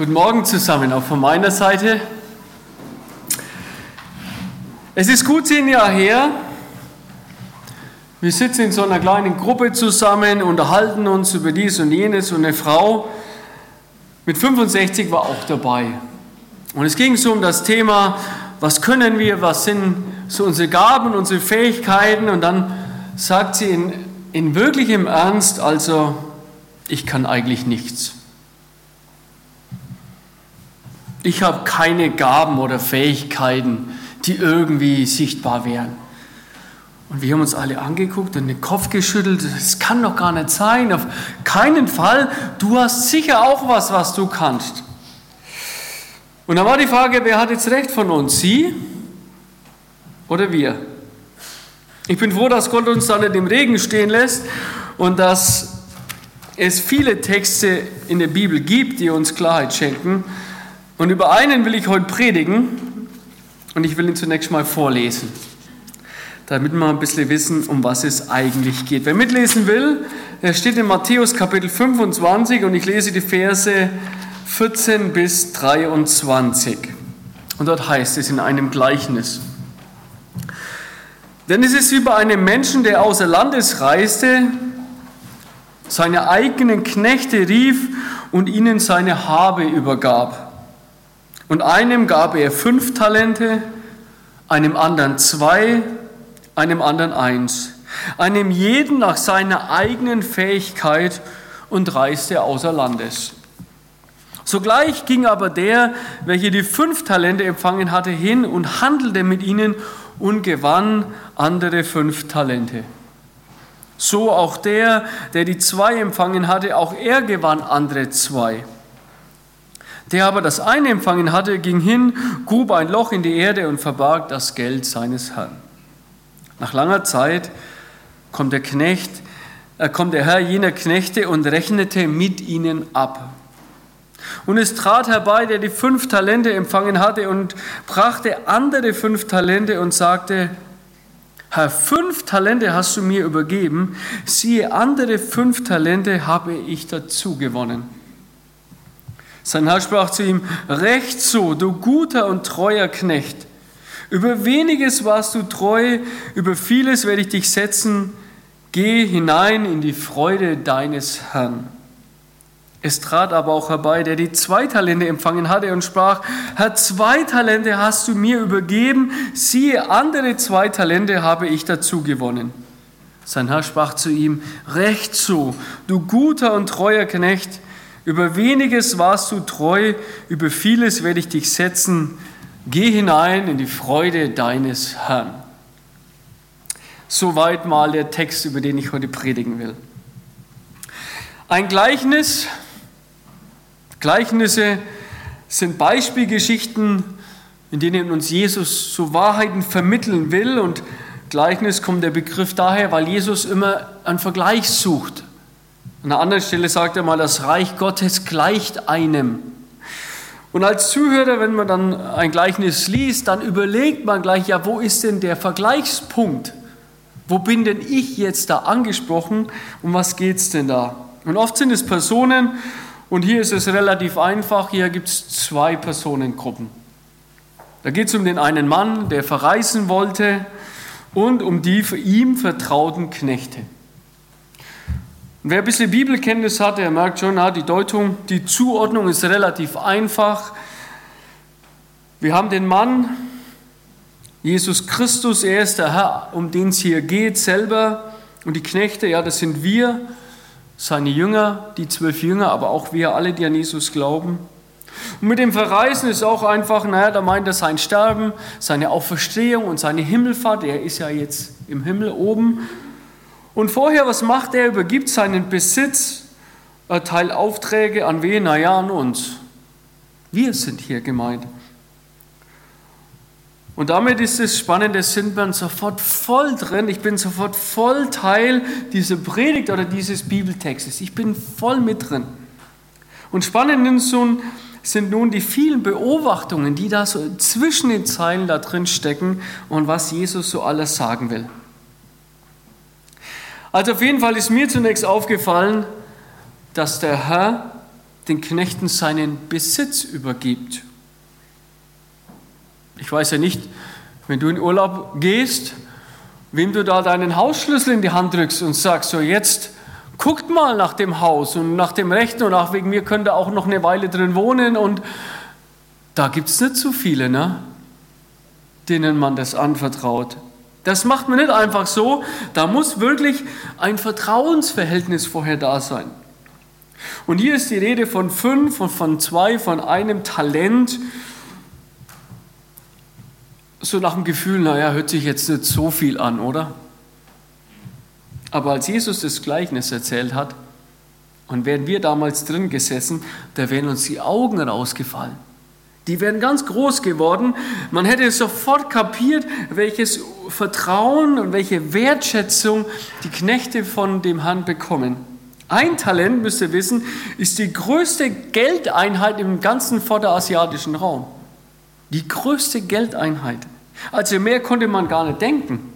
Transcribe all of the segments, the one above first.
Guten Morgen zusammen, auch von meiner Seite. Es ist gut zehn Jahre her. Wir sitzen in so einer kleinen Gruppe zusammen, unterhalten uns über dies und jenes und eine Frau mit 65 war auch dabei. Und es ging so um das Thema, was können wir, was sind so unsere Gaben, unsere Fähigkeiten. Und dann sagt sie in, in wirklichem Ernst, also ich kann eigentlich nichts. Ich habe keine Gaben oder Fähigkeiten, die irgendwie sichtbar wären. Und wir haben uns alle angeguckt und den Kopf geschüttelt. Das kann doch gar nicht sein. Auf keinen Fall. Du hast sicher auch was, was du kannst. Und dann war die Frage, wer hat jetzt recht von uns? Sie oder wir? Ich bin froh, dass Gott uns da nicht im Regen stehen lässt und dass es viele Texte in der Bibel gibt, die uns Klarheit schenken. Und über einen will ich heute predigen und ich will ihn zunächst mal vorlesen, damit wir ein bisschen wissen, um was es eigentlich geht. Wer mitlesen will, der steht in Matthäus Kapitel 25 und ich lese die Verse 14 bis 23. Und dort heißt es in einem Gleichnis. Denn es ist wie bei einem Menschen, der außer Landes reiste, seine eigenen Knechte rief und ihnen seine Habe übergab. Und einem gab er fünf Talente, einem anderen zwei, einem anderen eins, einem jeden nach seiner eigenen Fähigkeit und reiste außer Landes. Sogleich ging aber der, welcher die fünf Talente empfangen hatte, hin und handelte mit ihnen und gewann andere fünf Talente. So auch der, der die zwei empfangen hatte, auch er gewann andere zwei. Der aber das eine empfangen hatte, ging hin, grub ein Loch in die Erde und verbarg das Geld seines Herrn. Nach langer Zeit kommt der Knecht, äh, kommt der Herr jener Knechte und rechnete mit ihnen ab. Und es trat herbei, der die fünf Talente empfangen hatte und brachte andere fünf Talente und sagte, Herr, fünf Talente hast du mir übergeben, siehe, andere fünf Talente habe ich dazu gewonnen. Sein Herr sprach zu ihm, Recht so, du guter und treuer Knecht. Über weniges warst du treu, über vieles werde ich dich setzen. Geh hinein in die Freude deines Herrn. Es trat aber auch herbei, der die zwei Talente empfangen hatte und sprach, Herr, zwei Talente hast du mir übergeben, siehe, andere zwei Talente habe ich dazu gewonnen. Sein Herr sprach zu ihm, Recht so, du guter und treuer Knecht, über weniges warst du treu, über vieles werde ich dich setzen. Geh hinein in die Freude deines Herrn. Soweit mal der Text, über den ich heute predigen will. Ein Gleichnis. Gleichnisse sind Beispielgeschichten, in denen uns Jesus so Wahrheiten vermitteln will. Und Gleichnis kommt der Begriff daher, weil Jesus immer einen Vergleich sucht. An einer anderen Stelle sagt er mal, das Reich Gottes gleicht einem. Und als Zuhörer, wenn man dann ein Gleichnis liest, dann überlegt man gleich, ja, wo ist denn der Vergleichspunkt? Wo bin denn ich jetzt da angesprochen? Um was geht es denn da? Und oft sind es Personen, und hier ist es relativ einfach, hier gibt es zwei Personengruppen. Da geht es um den einen Mann, der verreisen wollte, und um die für ihm vertrauten Knechte. Und wer ein bisschen Bibelkenntnis hat, der merkt schon, die Deutung, die Zuordnung ist relativ einfach. Wir haben den Mann, Jesus Christus, er ist der Herr, um den es hier geht, selber. Und die Knechte, ja, das sind wir, seine Jünger, die zwölf Jünger, aber auch wir alle, die an Jesus glauben. Und mit dem Verreisen ist auch einfach, naja, da meint er sein Sterben, seine Auferstehung und seine Himmelfahrt. Er ist ja jetzt im Himmel oben. Und vorher, was macht er? Übergibt seinen Besitz, erteilt Aufträge an wen? Naja, an uns. Wir sind hier gemeint. Und damit ist es spannend, da sind wir sofort voll drin. Ich bin sofort voll Teil dieser Predigt oder dieses Bibeltextes. Ich bin voll mit drin. Und spannend sind nun die vielen Beobachtungen, die da so zwischen den Zeilen da drin stecken und was Jesus so alles sagen will. Also auf jeden Fall ist mir zunächst aufgefallen, dass der Herr den Knechten seinen Besitz übergibt. Ich weiß ja nicht, wenn du in Urlaub gehst, wem du da deinen Hausschlüssel in die Hand drückst und sagst, so jetzt guckt mal nach dem Haus und nach dem Rechten und auch wegen mir könnt ihr auch noch eine Weile drin wohnen und da gibt es nicht so viele, ne? denen man das anvertraut. Das macht man nicht einfach so, da muss wirklich ein Vertrauensverhältnis vorher da sein. Und hier ist die Rede von fünf und von zwei, von einem Talent. So nach dem Gefühl, naja, hört sich jetzt nicht so viel an, oder? Aber als Jesus das Gleichnis erzählt hat, und wären wir damals drin gesessen, da wären uns die Augen rausgefallen. Die wären ganz groß geworden. Man hätte sofort kapiert, welches Vertrauen und welche Wertschätzung die Knechte von dem Herrn bekommen. Ein Talent, müsst ihr wissen, ist die größte Geldeinheit im ganzen vorderasiatischen Raum. Die größte Geldeinheit. Also mehr konnte man gar nicht denken.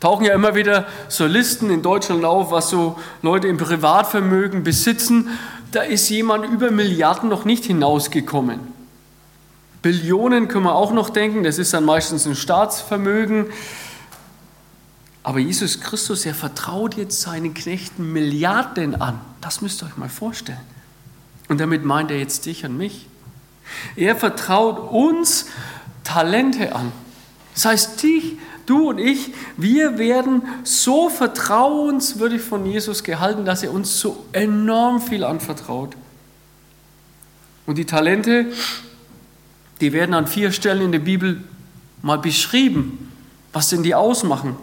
Tauchen ja immer wieder so Listen in Deutschland auf, was so Leute im Privatvermögen besitzen da ist jemand über Milliarden noch nicht hinausgekommen. Billionen können wir auch noch denken, das ist dann meistens ein Staatsvermögen. Aber Jesus Christus, er vertraut jetzt seinen Knechten Milliarden an. Das müsst ihr euch mal vorstellen. Und damit meint er jetzt dich und mich. Er vertraut uns Talente an. Das heißt, dich du und ich, wir werden so vertrauenswürdig von Jesus gehalten, dass er uns so enorm viel anvertraut. Und die Talente, die werden an vier Stellen in der Bibel mal beschrieben, was denn die ausmachen.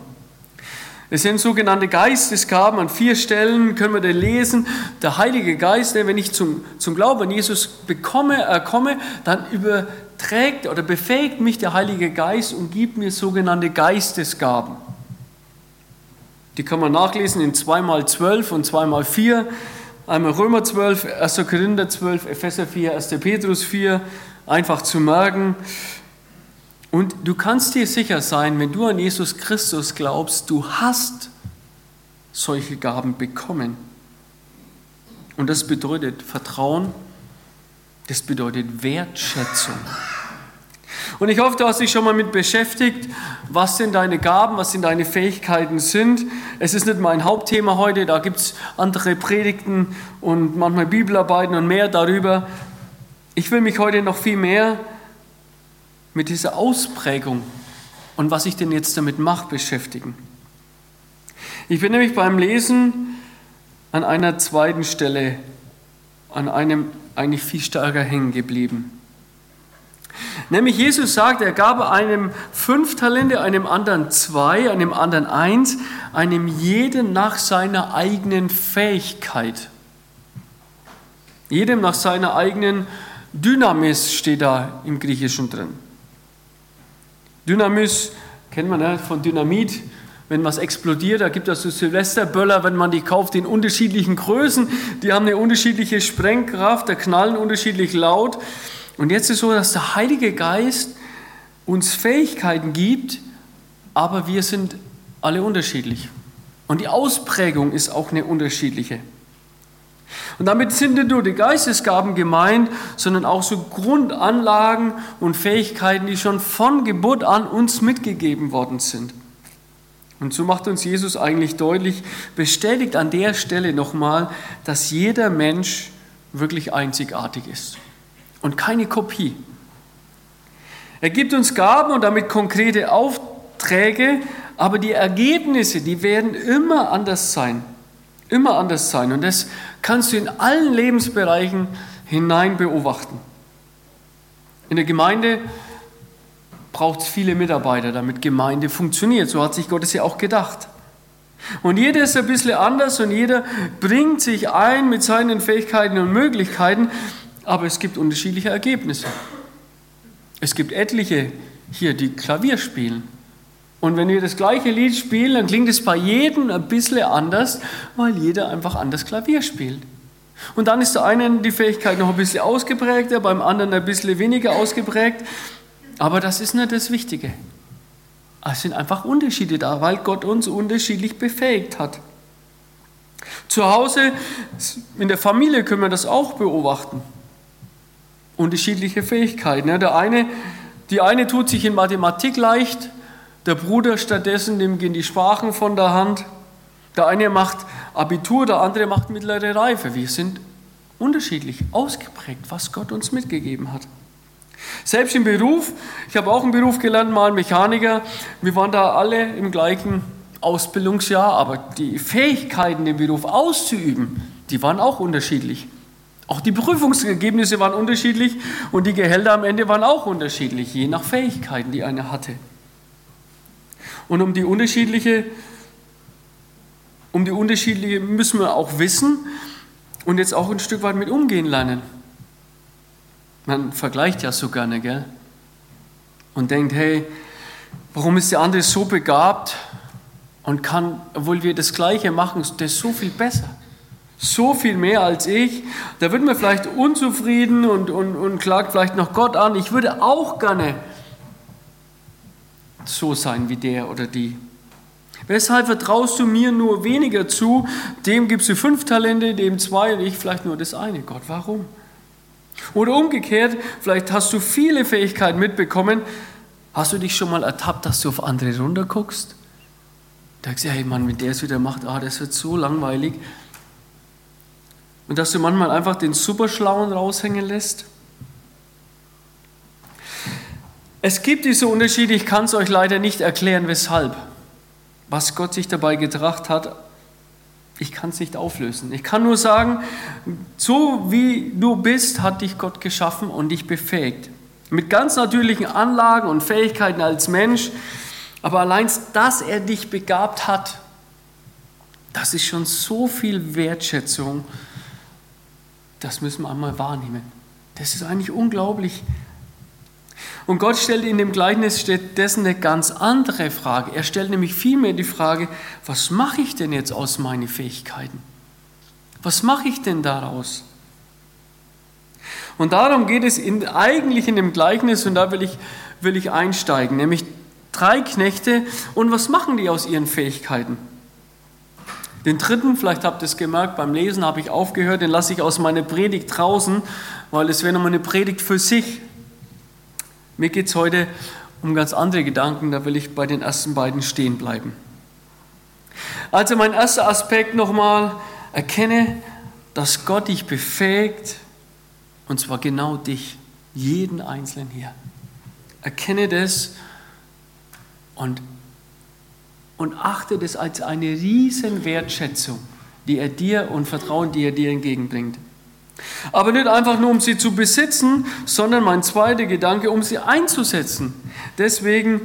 Es sind sogenannte Geistesgaben. An vier Stellen können wir da lesen. Der Heilige Geist, wenn ich zum, zum Glauben an Jesus bekomme, äh, komme, dann über, trägt oder befähigt mich der Heilige Geist und gibt mir sogenannte Geistesgaben. Die kann man nachlesen in 2 mal 12 und 2 mal 4. Einmal Römer 12, 1. Korinther 12, Epheser 4, 1. Petrus 4, einfach zu merken. Und du kannst dir sicher sein, wenn du an Jesus Christus glaubst, du hast solche Gaben bekommen. Und das bedeutet Vertrauen, das bedeutet Wertschätzung. Und ich hoffe, du hast dich schon mal mit beschäftigt, was denn deine Gaben, was denn deine Fähigkeiten sind. Es ist nicht mein Hauptthema heute, da gibt es andere Predigten und manchmal Bibelarbeiten und mehr darüber. Ich will mich heute noch viel mehr mit dieser Ausprägung und was ich denn jetzt damit mache beschäftigen. Ich bin nämlich beim Lesen an einer zweiten Stelle, an einem eigentlich viel stärker hängen geblieben. Nämlich Jesus sagt, er gab einem fünf Talente, einem anderen zwei, einem anderen eins, einem jeden nach seiner eigenen Fähigkeit. Jedem nach seiner eigenen Dynamis steht da im Griechischen drin. Dynamis kennt man ja von Dynamit, wenn was explodiert, da gibt es so Silvesterböller, wenn man die kauft, in unterschiedlichen Größen, die haben eine unterschiedliche Sprengkraft, da knallen unterschiedlich laut. Und jetzt ist es so, dass der Heilige Geist uns Fähigkeiten gibt, aber wir sind alle unterschiedlich. Und die Ausprägung ist auch eine unterschiedliche. Und damit sind nicht nur die Geistesgaben gemeint, sondern auch so Grundanlagen und Fähigkeiten, die schon von Geburt an uns mitgegeben worden sind. Und so macht uns Jesus eigentlich deutlich, bestätigt an der Stelle nochmal, dass jeder Mensch wirklich einzigartig ist und keine Kopie. Er gibt uns Gaben und damit konkrete Aufträge, aber die Ergebnisse, die werden immer anders sein. Immer anders sein. Und das kannst du in allen Lebensbereichen hinein beobachten. In der Gemeinde braucht es viele Mitarbeiter, damit Gemeinde funktioniert. So hat sich Gott es ja auch gedacht. Und jeder ist ein bisschen anders und jeder bringt sich ein mit seinen Fähigkeiten und Möglichkeiten, aber es gibt unterschiedliche Ergebnisse. Es gibt etliche hier, die Klavier spielen. Und wenn wir das gleiche Lied spielen, dann klingt es bei jedem ein bisschen anders, weil jeder einfach anders Klavier spielt. Und dann ist der eine die Fähigkeit noch ein bisschen ausgeprägter, beim anderen ein bisschen weniger ausgeprägt. Aber das ist nicht das Wichtige. Es sind einfach Unterschiede da, weil Gott uns unterschiedlich befähigt hat. Zu Hause, in der Familie können wir das auch beobachten. Unterschiedliche Fähigkeiten. Der eine, die eine tut sich in Mathematik leicht, der Bruder stattdessen, dem gehen die Sprachen von der Hand. Der eine macht Abitur, der andere macht mittlere Reife. Wir sind unterschiedlich ausgeprägt, was Gott uns mitgegeben hat. Selbst im Beruf, ich habe auch einen Beruf gelernt, mal Mechaniker, wir waren da alle im gleichen Ausbildungsjahr, aber die Fähigkeiten, den Beruf auszuüben, die waren auch unterschiedlich. Auch die Prüfungsergebnisse waren unterschiedlich und die Gehälter am Ende waren auch unterschiedlich, je nach Fähigkeiten, die einer hatte. Und um die unterschiedliche, um die unterschiedliche müssen wir auch wissen und jetzt auch ein Stück weit mit umgehen lernen. Man vergleicht ja so gerne, gell? Und denkt, hey, warum ist der andere so begabt und kann, obwohl wir das Gleiche machen, das so viel besser? So viel mehr als ich. Da wird man vielleicht unzufrieden und, und, und klagt vielleicht noch Gott an. Ich würde auch gerne so sein wie der oder die. Weshalb vertraust du mir nur weniger zu? Dem gibst du fünf Talente, dem zwei und ich vielleicht nur das eine. Gott, warum? Oder umgekehrt, vielleicht hast du viele Fähigkeiten mitbekommen. Hast du dich schon mal ertappt, dass du auf andere runterguckst? Da sagst du, hey Mann, wenn der es wieder macht, ah, das wird so langweilig. Und dass du manchmal einfach den Superschlauen raushängen lässt. Es gibt diese Unterschiede, ich kann es euch leider nicht erklären, weshalb. Was Gott sich dabei gedacht hat, ich kann es nicht auflösen. Ich kann nur sagen, so wie du bist, hat dich Gott geschaffen und dich befähigt. Mit ganz natürlichen Anlagen und Fähigkeiten als Mensch. Aber allein, dass er dich begabt hat, das ist schon so viel Wertschätzung. Das müssen wir einmal wahrnehmen. Das ist eigentlich unglaublich. Und Gott stellt in dem Gleichnis stattdessen eine ganz andere Frage. Er stellt nämlich vielmehr die Frage, was mache ich denn jetzt aus meinen Fähigkeiten? Was mache ich denn daraus? Und darum geht es in, eigentlich in dem Gleichnis, und da will ich, will ich einsteigen, nämlich drei Knechte und was machen die aus ihren Fähigkeiten? Den dritten, vielleicht habt ihr es gemerkt, beim Lesen habe ich aufgehört, den lasse ich aus meiner Predigt draußen, weil es wäre nochmal eine Predigt für sich. Mir geht es heute um ganz andere Gedanken, da will ich bei den ersten beiden stehen bleiben. Also mein erster Aspekt nochmal, erkenne, dass Gott dich befähigt, und zwar genau dich, jeden Einzelnen hier. Erkenne das und, und achte das als eine riesen Wertschätzung, die er dir und Vertrauen, die er dir entgegenbringt. Aber nicht einfach nur, um sie zu besitzen, sondern mein zweiter Gedanke, um sie einzusetzen. Deswegen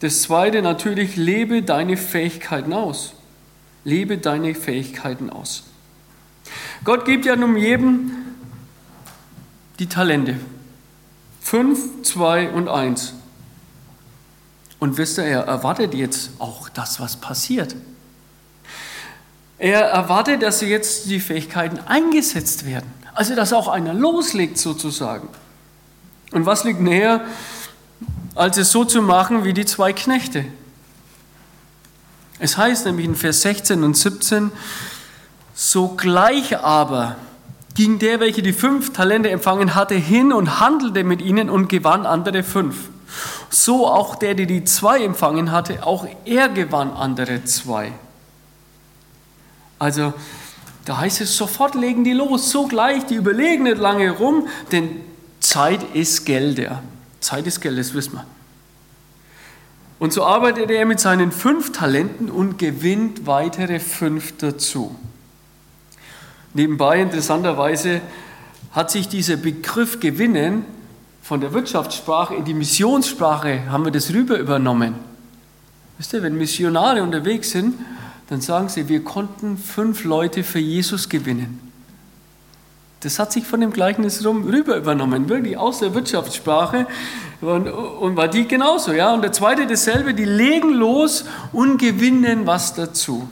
das zweite natürlich, lebe deine Fähigkeiten aus. Lebe deine Fähigkeiten aus. Gott gibt ja nun jedem die Talente. Fünf, zwei und eins. Und wisst ihr, er erwartet jetzt auch das, was passiert. Er erwartet, dass jetzt die Fähigkeiten eingesetzt werden. Also, dass auch einer loslegt sozusagen. Und was liegt näher, als es so zu machen wie die zwei Knechte? Es heißt nämlich in Vers 16 und 17, sogleich aber ging der, welcher die fünf Talente empfangen hatte, hin und handelte mit ihnen und gewann andere fünf. So auch der, der die zwei empfangen hatte, auch er gewann andere zwei. Also da heißt es, sofort legen die los, sogleich, die überlegen nicht lange rum, denn Zeit ist Geld. Ja. Zeit ist Geld, das wissen wir. Und so arbeitet er mit seinen fünf Talenten und gewinnt weitere fünf dazu. Nebenbei, interessanterweise, hat sich dieser Begriff gewinnen von der Wirtschaftssprache in die Missionssprache, haben wir das rüber übernommen. Wisst ihr, wenn Missionare unterwegs sind, dann sagen sie, wir konnten fünf Leute für Jesus gewinnen. Das hat sich von dem Gleichnis rüber übernommen, wirklich aus der Wirtschaftssprache. Und, und war die genauso, ja. Und der zweite dasselbe, die legen los und gewinnen was dazu.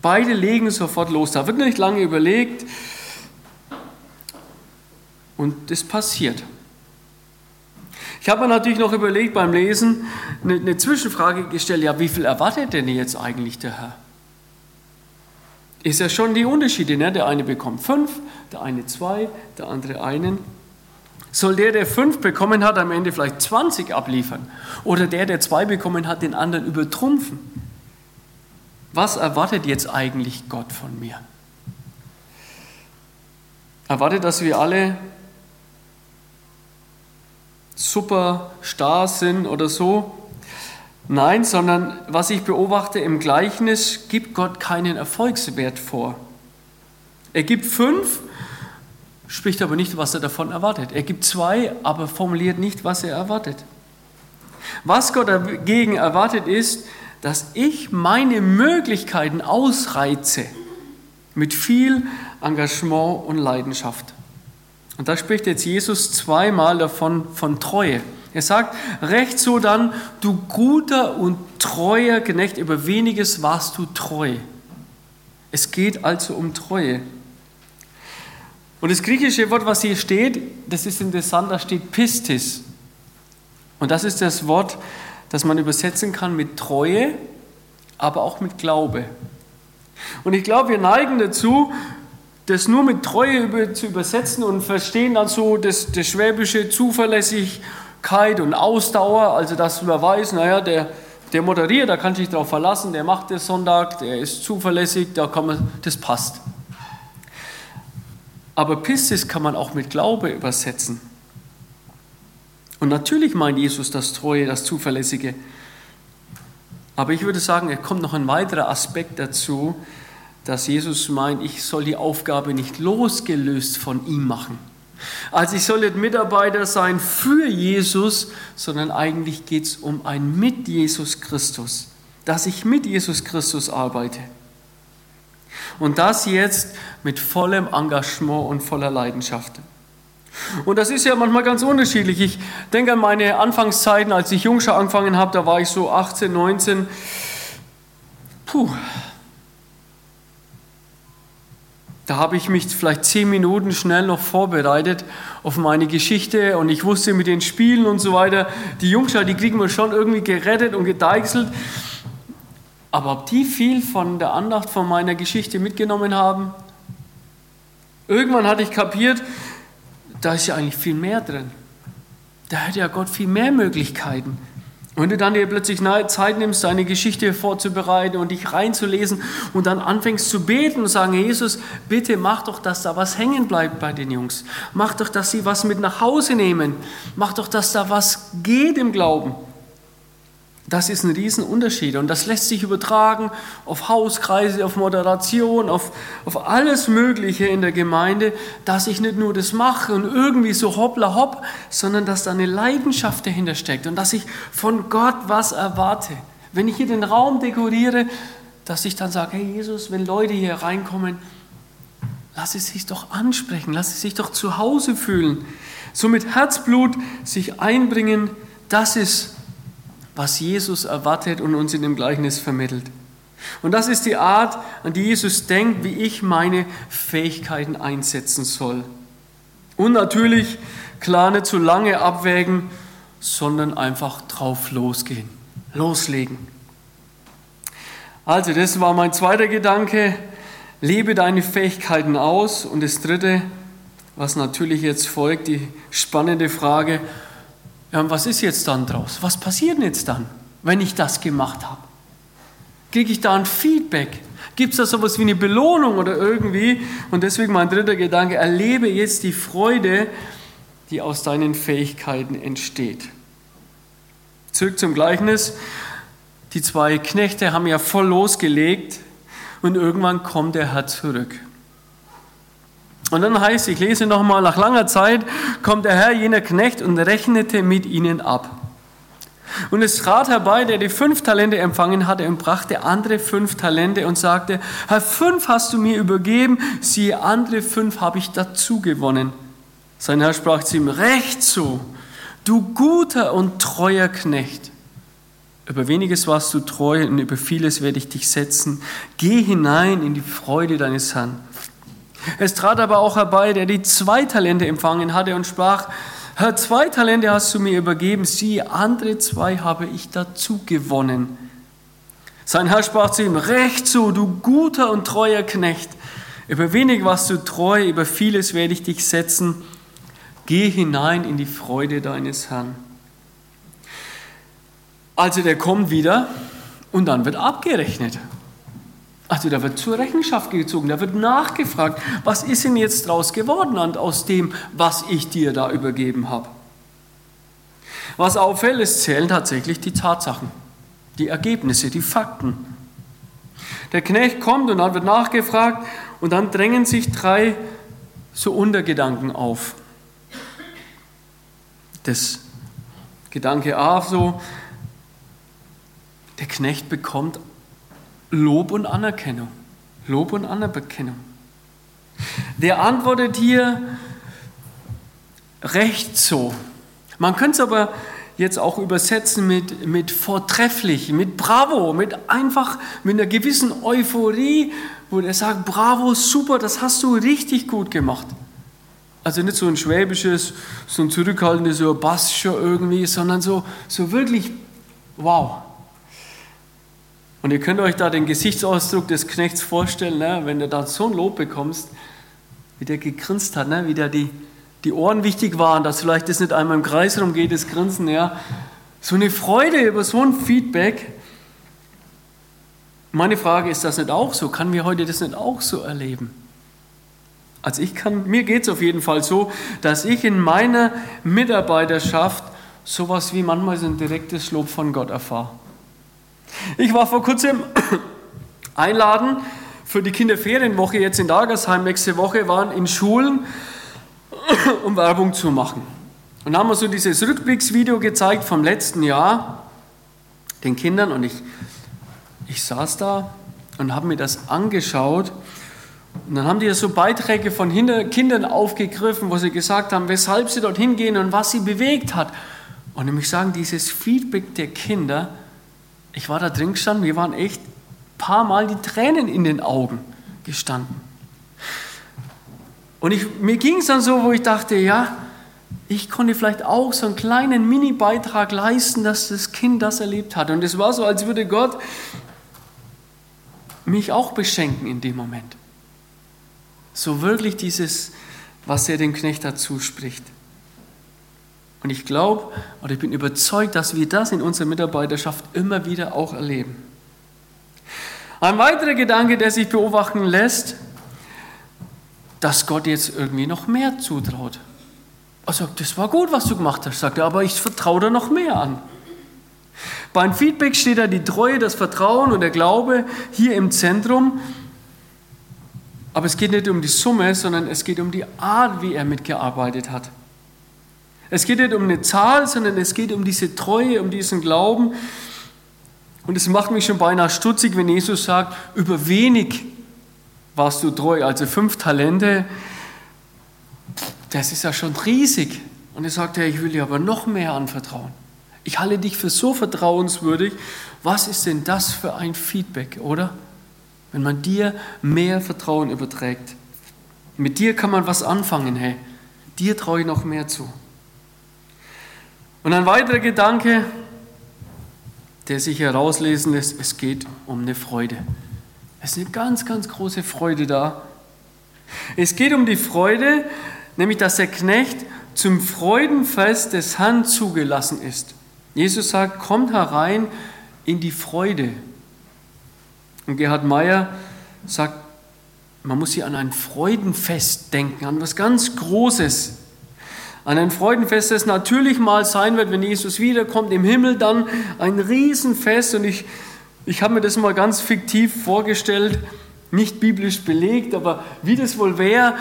Beide legen sofort los. Da wird nicht lange überlegt. Und das passiert. Ich habe mir natürlich noch überlegt beim Lesen, eine, eine Zwischenfrage gestellt, ja, wie viel erwartet denn jetzt eigentlich der Herr? ist ja schon die Unterschiede. Ne? Der eine bekommt fünf, der eine zwei, der andere einen. Soll der, der fünf bekommen hat, am Ende vielleicht 20 abliefern? Oder der, der zwei bekommen hat, den anderen übertrumpfen? Was erwartet jetzt eigentlich Gott von mir? Erwartet, dass wir alle super starr sind oder so? Nein, sondern was ich beobachte im Gleichnis, gibt Gott keinen Erfolgswert vor. Er gibt fünf, spricht aber nicht, was er davon erwartet. Er gibt zwei, aber formuliert nicht, was er erwartet. Was Gott dagegen erwartet ist, dass ich meine Möglichkeiten ausreize mit viel Engagement und Leidenschaft. Und da spricht jetzt Jesus zweimal davon von Treue. Er sagt, recht so dann, du guter und treuer Knecht, über weniges warst du treu. Es geht also um Treue. Und das griechische Wort, was hier steht, das ist interessant, da steht Pistis. Und das ist das Wort, das man übersetzen kann mit Treue, aber auch mit Glaube. Und ich glaube, wir neigen dazu, das nur mit Treue zu übersetzen und verstehen dann so das, das schwäbische zuverlässig Beharrlichkeit und Ausdauer, also dass man weiß, naja, der, der moderiert, da kann sich darauf verlassen, der macht das Sonntag, der ist zuverlässig, da kann man, das passt. Aber Pistis kann man auch mit Glaube übersetzen. Und natürlich meint Jesus das Treue, das Zuverlässige. Aber ich würde sagen, es kommt noch ein weiterer Aspekt dazu, dass Jesus meint, ich soll die Aufgabe nicht losgelöst von ihm machen. Also ich soll nicht Mitarbeiter sein für Jesus, sondern eigentlich geht es um ein mit Jesus Christus, dass ich mit Jesus Christus arbeite. Und das jetzt mit vollem Engagement und voller Leidenschaft. Und das ist ja manchmal ganz unterschiedlich. Ich denke an meine Anfangszeiten, als ich Jungschau angefangen habe, da war ich so 18, 19. Puh, Da habe ich mich vielleicht zehn Minuten schnell noch vorbereitet auf meine Geschichte und ich wusste mit den Spielen und so weiter, die Jungschau, die kriegen wir schon irgendwie gerettet und gedeichselt. Aber ob die viel von der Andacht von meiner Geschichte mitgenommen haben? Irgendwann hatte ich kapiert, da ist ja eigentlich viel mehr drin. Da hat ja Gott viel mehr Möglichkeiten. Wenn du dann dir plötzlich Zeit nimmst, deine Geschichte vorzubereiten und dich reinzulesen und dann anfängst zu beten und sagen, Jesus, bitte mach doch, dass da was hängen bleibt bei den Jungs. Mach doch, dass sie was mit nach Hause nehmen. Mach doch, dass da was geht im Glauben. Das ist ein Riesenunterschied und das lässt sich übertragen auf Hauskreise, auf Moderation, auf, auf alles Mögliche in der Gemeinde, dass ich nicht nur das mache und irgendwie so hoppla hopp, sondern dass da eine Leidenschaft dahinter steckt und dass ich von Gott was erwarte. Wenn ich hier den Raum dekoriere, dass ich dann sage, hey Jesus, wenn Leute hier reinkommen, lass es sich doch ansprechen, lass es sich doch zu Hause fühlen. So mit Herzblut sich einbringen, das ist was Jesus erwartet und uns in dem Gleichnis vermittelt. Und das ist die Art, an die Jesus denkt, wie ich meine Fähigkeiten einsetzen soll. Und natürlich klar nicht zu lange abwägen, sondern einfach drauf losgehen, loslegen. Also das war mein zweiter Gedanke, lebe deine Fähigkeiten aus. Und das dritte, was natürlich jetzt folgt, die spannende Frage, ja, was ist jetzt dann draus? Was passiert denn jetzt dann, wenn ich das gemacht habe? Kriege ich da ein Feedback? Gibt es da sowas wie eine Belohnung oder irgendwie? Und deswegen mein dritter Gedanke, erlebe jetzt die Freude, die aus deinen Fähigkeiten entsteht. Zurück zum Gleichnis. Die zwei Knechte haben ja voll losgelegt und irgendwann kommt der Herr zurück. Und dann heißt, ich lese nochmal, nach langer Zeit kommt der Herr jener Knecht und rechnete mit ihnen ab. Und es trat herbei, der die fünf Talente empfangen hatte und brachte andere fünf Talente und sagte, Herr, fünf hast du mir übergeben, siehe, andere fünf habe ich dazu gewonnen. Sein Herr sprach zu ihm, recht so, du guter und treuer Knecht. Über weniges warst du treu und über vieles werde ich dich setzen. Geh hinein in die Freude deines Herrn. Es trat aber auch herbei, der die zwei Talente empfangen hatte und sprach, Herr, zwei Talente hast du mir übergeben, siehe, andere zwei habe ich dazu gewonnen. Sein Herr sprach zu ihm, recht so, du guter und treuer Knecht. Über wenig warst du treu, über vieles werde ich dich setzen. Geh hinein in die Freude deines Herrn. Also der kommt wieder und dann wird abgerechnet. Also da wird zur Rechenschaft gezogen, da wird nachgefragt, was ist denn jetzt draus geworden aus dem, was ich dir da übergeben habe. Was auffällt, es zählen tatsächlich die Tatsachen, die Ergebnisse, die Fakten. Der Knecht kommt und dann wird nachgefragt und dann drängen sich drei so Untergedanken auf. Das Gedanke A so, der Knecht bekommt Lob und Anerkennung. Lob und Anerkennung. Der antwortet hier recht so. Man könnte es aber jetzt auch übersetzen mit, mit vortrefflich, mit bravo, mit einfach mit einer gewissen Euphorie, wo er sagt, bravo, super, das hast du richtig gut gemacht. Also nicht so ein schwäbisches, so ein zurückhaltendes, so Bass irgendwie, sondern so, so wirklich, wow. Und ihr könnt euch da den Gesichtsausdruck des Knechts vorstellen, ne? wenn du da so ein Lob bekommst, wie der gegrinst hat, ne? wie der die, die Ohren wichtig waren, dass vielleicht das nicht einmal im Kreis rumgeht, das Grinsen, ja. So eine Freude über so ein Feedback. Meine Frage ist das nicht auch so? Kann wir heute das nicht auch so erleben? Also ich kann, mir geht es auf jeden Fall so, dass ich in meiner Mitarbeiterschaft sowas wie manchmal so ein direktes Lob von Gott erfahre. Ich war vor kurzem einladen für die Kinderferienwoche jetzt in Dagersheim nächste Woche, waren in Schulen, um Werbung zu machen. Und haben wir so dieses Rückblicksvideo gezeigt vom letzten Jahr den Kindern und ich, ich saß da und habe mir das angeschaut und dann haben die so Beiträge von Kindern aufgegriffen, wo sie gesagt haben, weshalb sie dorthin gehen und was sie bewegt hat. Und nämlich sagen, dieses Feedback der Kinder, ich war da drin gestanden, mir waren echt ein paar Mal die Tränen in den Augen gestanden. Und ich, mir ging es dann so, wo ich dachte, ja, ich konnte vielleicht auch so einen kleinen Mini-Beitrag leisten, dass das Kind das erlebt hat. Und es war so, als würde Gott mich auch beschenken in dem Moment. So wirklich dieses, was er dem Knecht dazu spricht. Und ich glaube oder ich bin überzeugt, dass wir das in unserer Mitarbeiterschaft immer wieder auch erleben. Ein weiterer Gedanke, der sich beobachten lässt, dass Gott jetzt irgendwie noch mehr zutraut. Er sagt, das war gut, was du gemacht hast, sagt er, aber ich vertraue da noch mehr an. Beim Feedback steht da die Treue, das Vertrauen und der Glaube hier im Zentrum. Aber es geht nicht um die Summe, sondern es geht um die Art, wie er mitgearbeitet hat. Es geht nicht um eine Zahl, sondern es geht um diese Treue, um diesen Glauben. Und es macht mich schon beinahe stutzig, wenn Jesus sagt, über wenig warst du treu, also fünf Talente. Das ist ja schon riesig. Und er sagt, ja, ich will dir aber noch mehr anvertrauen. Ich halte dich für so vertrauenswürdig. Was ist denn das für ein Feedback, oder? wenn man dir mehr Vertrauen überträgt. Mit dir kann man was anfangen, hey. Dir traue ich noch mehr zu. Und ein weiterer Gedanke, der sich herauslesen lässt, es geht um eine Freude. Es ist eine ganz, ganz große Freude da. Es geht um die Freude, nämlich dass der Knecht zum Freudenfest des Herrn zugelassen ist. Jesus sagt, kommt herein in die Freude. Und Gerhard Meyer sagt, man muss hier an ein Freudenfest denken, an was ganz Großes. An ein Freudenfest, das natürlich mal sein wird, wenn Jesus wiederkommt im Himmel, dann ein Riesenfest. Und ich, ich habe mir das mal ganz fiktiv vorgestellt, nicht biblisch belegt, aber wie das wohl wäre,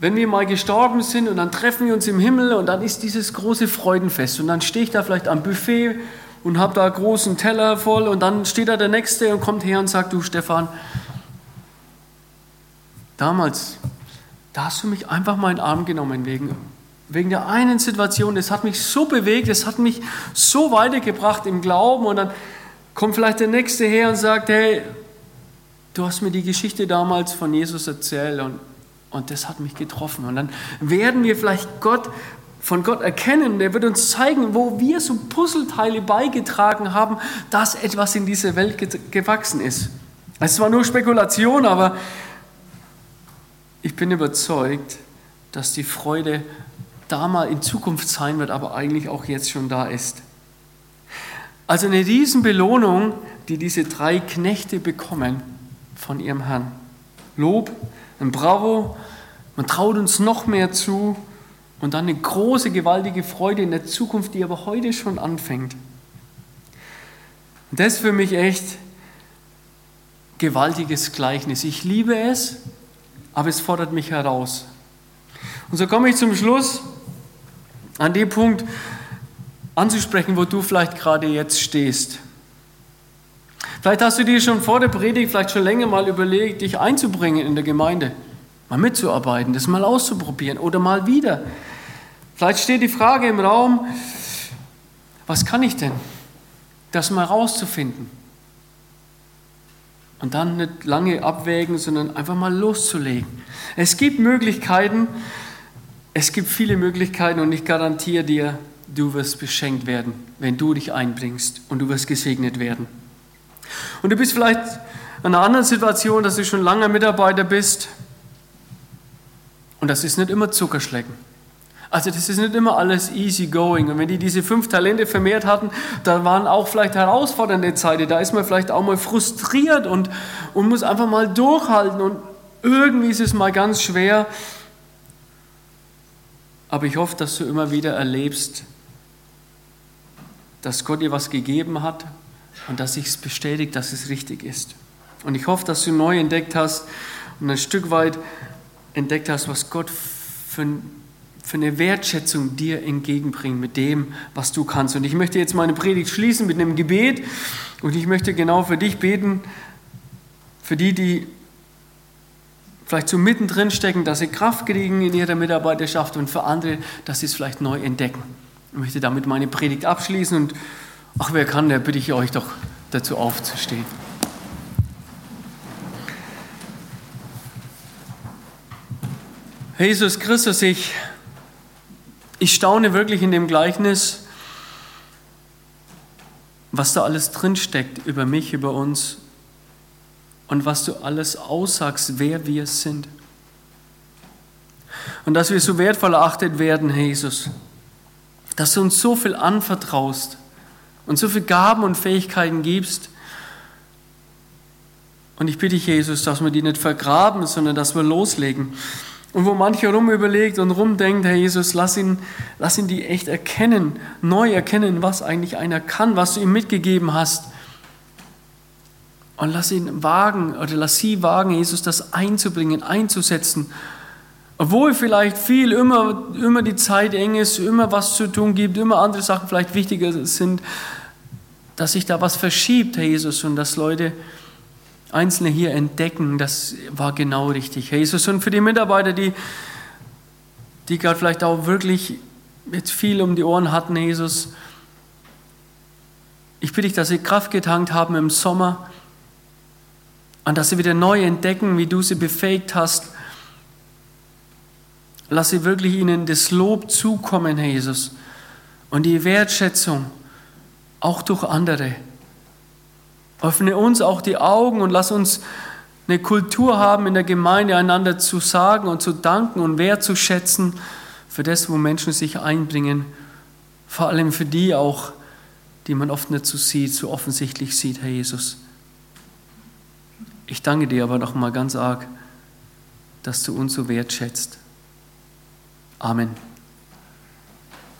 wenn wir mal gestorben sind und dann treffen wir uns im Himmel und dann ist dieses große Freudenfest. Und dann stehe ich da vielleicht am Buffet und habe da großen Teller voll und dann steht da der Nächste und kommt her und sagt, du Stefan, damals, da hast du mich einfach mal in den Arm genommen wegen, wegen der einen Situation, das hat mich so bewegt, das hat mich so weitergebracht im Glauben und dann kommt vielleicht der Nächste her und sagt, hey, du hast mir die Geschichte damals von Jesus erzählt und, und das hat mich getroffen. Und dann werden wir vielleicht Gott von Gott erkennen. Der wird uns zeigen, wo wir so Puzzleteile beigetragen haben, dass etwas in dieser Welt gewachsen ist. Es war nur Spekulation, aber ich bin überzeugt, dass die Freude da mal in Zukunft sein wird, aber eigentlich auch jetzt schon da ist. Also eine Riesenbelohnung, die diese drei Knechte bekommen von ihrem Herrn. Lob, ein Bravo, man traut uns noch mehr zu und dann eine große, gewaltige Freude in der Zukunft, die aber heute schon anfängt. Und das ist für mich echt gewaltiges Gleichnis. Ich liebe es, aber es fordert mich heraus. Und so komme ich zum Schluss an den Punkt anzusprechen, wo du vielleicht gerade jetzt stehst. Vielleicht hast du dir schon vor der Predigt, vielleicht schon länger mal überlegt, dich einzubringen in der Gemeinde, mal mitzuarbeiten, das mal auszuprobieren oder mal wieder. Vielleicht steht die Frage im Raum, was kann ich denn? Das mal rauszufinden. Und dann nicht lange abwägen, sondern einfach mal loszulegen. Es gibt Möglichkeiten, es gibt viele Möglichkeiten und ich garantiere dir, du wirst beschenkt werden, wenn du dich einbringst und du wirst gesegnet werden. Und du bist vielleicht in einer anderen Situation, dass du schon lange Mitarbeiter bist und das ist nicht immer Zuckerschlecken. Also das ist nicht immer alles easy going. Und wenn die diese fünf Talente vermehrt hatten, dann waren auch vielleicht herausfordernde Zeiten. Da ist man vielleicht auch mal frustriert und, und muss einfach mal durchhalten. Und irgendwie ist es mal ganz schwer. Aber ich hoffe, dass du immer wieder erlebst, dass Gott dir was gegeben hat und dass sich es bestätigt, dass es richtig ist. Und ich hoffe, dass du neu entdeckt hast und ein Stück weit entdeckt hast, was Gott für, für eine Wertschätzung dir entgegenbringt mit dem, was du kannst. Und ich möchte jetzt meine Predigt schließen mit einem Gebet und ich möchte genau für dich beten, für die, die vielleicht so mittendrin stecken, dass sie Kraft kriegen in ihrer Mitarbeiterschaft und für andere, dass sie es vielleicht neu entdecken. Ich möchte damit meine Predigt abschließen und ach, wer kann, der bitte ich euch doch dazu aufzustehen. Jesus Christus, ich, ich staune wirklich in dem Gleichnis, was da alles drinsteckt über mich, über uns und was du alles aussagst, wer wir sind. Und dass wir so wertvoll erachtet werden, Jesus dass du uns so viel anvertraust und so viele Gaben und Fähigkeiten gibst. Und ich bitte dich, Jesus, dass wir die nicht vergraben, sondern dass wir loslegen. Und wo mancher rumüberlegt und rumdenkt, Herr Jesus, lass ihn, lass ihn die echt erkennen, neu erkennen, was eigentlich einer kann, was du ihm mitgegeben hast. Und lass ihn wagen oder lass sie wagen, Jesus, das einzubringen, einzusetzen obwohl vielleicht viel, immer, immer die Zeit eng ist, immer was zu tun gibt, immer andere Sachen vielleicht wichtiger sind, dass sich da was verschiebt, Herr Jesus, und dass Leute Einzelne hier entdecken, das war genau richtig, Herr Jesus. Und für die Mitarbeiter, die, die gerade vielleicht auch wirklich jetzt viel um die Ohren hatten, Jesus, ich bitte dich, dass sie Kraft getankt haben im Sommer und dass sie wieder neu entdecken, wie du sie befähigt hast, Lasse wirklich ihnen das Lob zukommen, Herr Jesus, und die Wertschätzung auch durch andere. Öffne uns auch die Augen und lass uns eine Kultur haben in der Gemeinde, einander zu sagen und zu danken und wertzuschätzen für das, wo Menschen sich einbringen. Vor allem für die auch, die man oft nicht so sieht, so offensichtlich sieht, Herr Jesus. Ich danke dir aber noch mal ganz arg, dass du uns so wertschätzt. Amen.